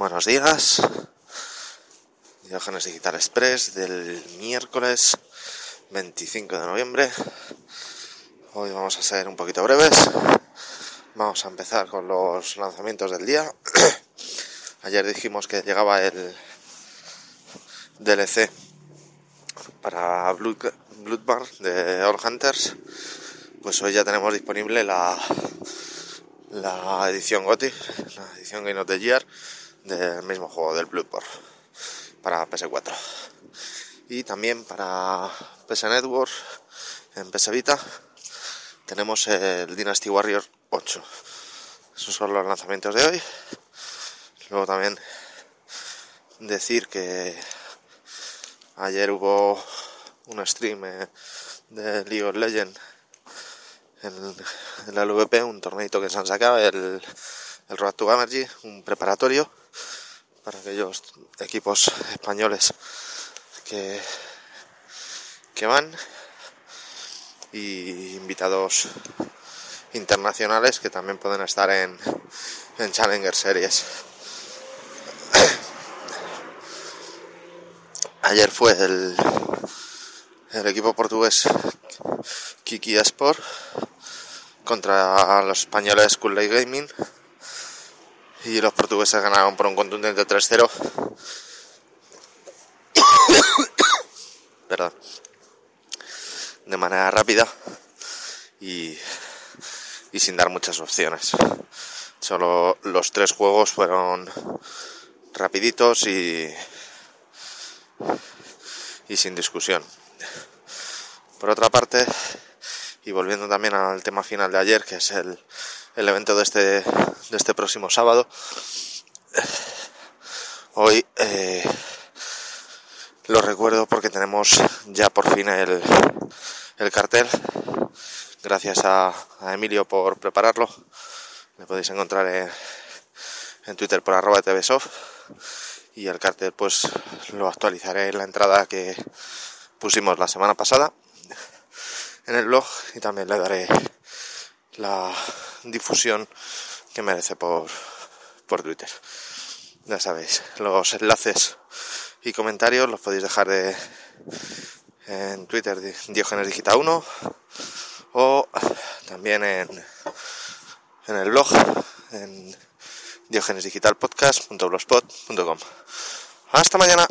Buenos días. Diógenes Digital Express del miércoles 25 de noviembre. Hoy vamos a ser un poquito breves. Vamos a empezar con los lanzamientos del día. Ayer dijimos que llegaba el DLC para Blood, Bloodborne de All Hunters. Pues hoy ya tenemos disponible la, la edición GOTI, la edición Game of the Year del mismo juego del Bloodborne para PS4 y también para PS Network en PS Vita tenemos el Dynasty Warrior 8 esos son los lanzamientos de hoy. Luego también decir que ayer hubo un stream eh, de League of Legends en, la LVP, un torneito que se han sacado, el, el Road to Gamergy, un preparatorio para aquellos equipos españoles que, que van y invitados internacionales que también pueden estar en, en Challenger Series. Ayer fue el, el equipo portugués Kiki Sport contra los españoles Cool Gaming y los portugueses ganaron por un contundente 3-0. Perdón. De manera rápida y, y sin dar muchas opciones. Solo los tres juegos fueron rapiditos y, y sin discusión. Por otra parte, y volviendo también al tema final de ayer, que es el, el evento de este, de este próximo sábado, hoy eh, lo recuerdo porque tenemos ya por fin el, el cartel. Gracias a, Emilio por prepararlo. Me podéis encontrar en, en Twitter por arroba tvsoft y el cartel pues lo actualizaré en la entrada que pusimos la semana pasada en el blog y también le daré la difusión que merece por, por Twitter. Ya sabéis, los enlaces y comentarios los podéis dejar de, en Twitter de Diogenes Digital 1 o también en, en el blog en diogenesdigitalpodcast.blogspot.com. Hasta mañana.